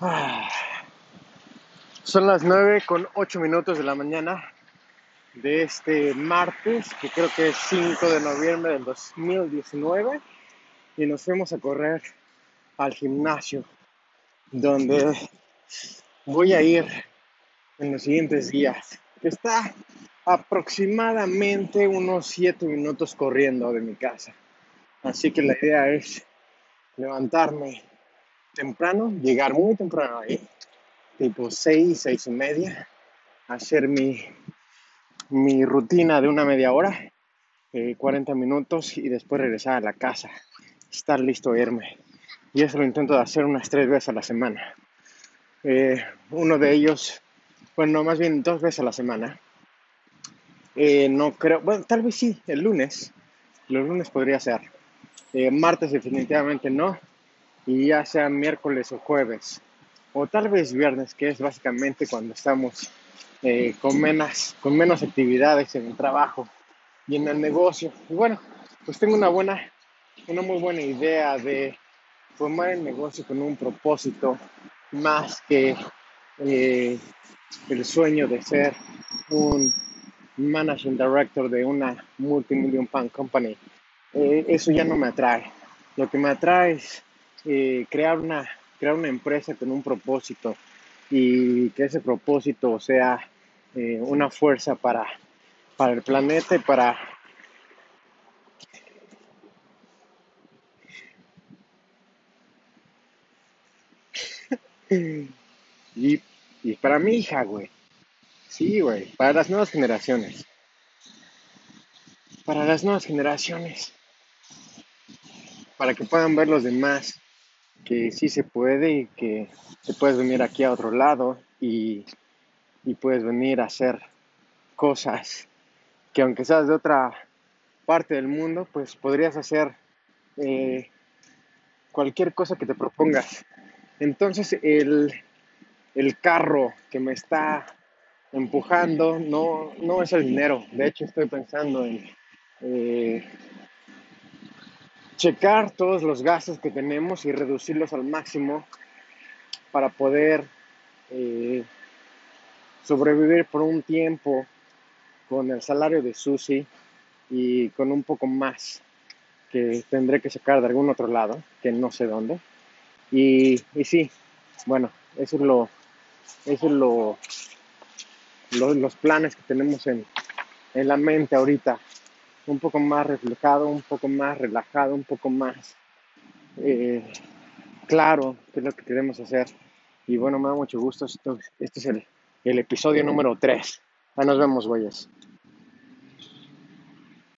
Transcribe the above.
Ah. Son las 9 con 8 minutos de la mañana de este martes, que creo que es 5 de noviembre del 2019, y nos fuimos a correr al gimnasio, donde voy a ir en los siguientes días, que está aproximadamente unos 7 minutos corriendo de mi casa. Así que la idea es levantarme temprano, llegar muy temprano ahí, tipo 6, 6 y media, hacer mi, mi rutina de una media hora, 40 eh, minutos y después regresar a la casa, estar listo a irme. Y eso lo intento de hacer unas tres veces a la semana. Eh, uno de ellos, bueno, más bien dos veces a la semana. Eh, no creo, bueno, tal vez sí, el lunes. Los lunes podría ser. martes definitivamente no y ya sea miércoles o jueves, o tal vez viernes, que es básicamente cuando estamos eh, con, menos, con menos actividades en el trabajo y en el negocio. Y bueno, pues tengo una buena, una muy buena idea de formar el negocio con un propósito más que eh, el sueño de ser un managing director de una multimillion pound company. Eh, eso ya no me atrae. Lo que me atrae es eh, crear, una, crear una empresa con un propósito y que ese propósito sea eh, una fuerza para, para el planeta y para y, y, para mi hija, güey. Sí, güey. Para las nuevas generaciones. Para las nuevas generaciones. Para que puedan ver los demás que sí se puede y que te puedes venir aquí a otro lado y, puedes venir a hacer cosas que aunque seas de otra parte del mundo, pues podrías hacer eh, cualquier cosa que te propongas. Entonces el, carro que me está empujando no, no es el dinero. De hecho estoy pensando en eh, checar todos los gastos que tenemos y reducirlos al máximo para poder eh, sobrevivir por un tiempo con el salario de Susi y con un poco más que tendré que sacar de algún otro lado, que no sé dónde. Y, sí, bueno, eso es lo, eso es lo, los planes que tenemos en, en la mente ahorita un poco más reflejado, un poco más relajado, un poco más eh, claro qué es lo que queremos hacer. Y bueno, me da mucho gusto. Esto, este es el, el episodio número 3. Ahí nos vemos, güeyes.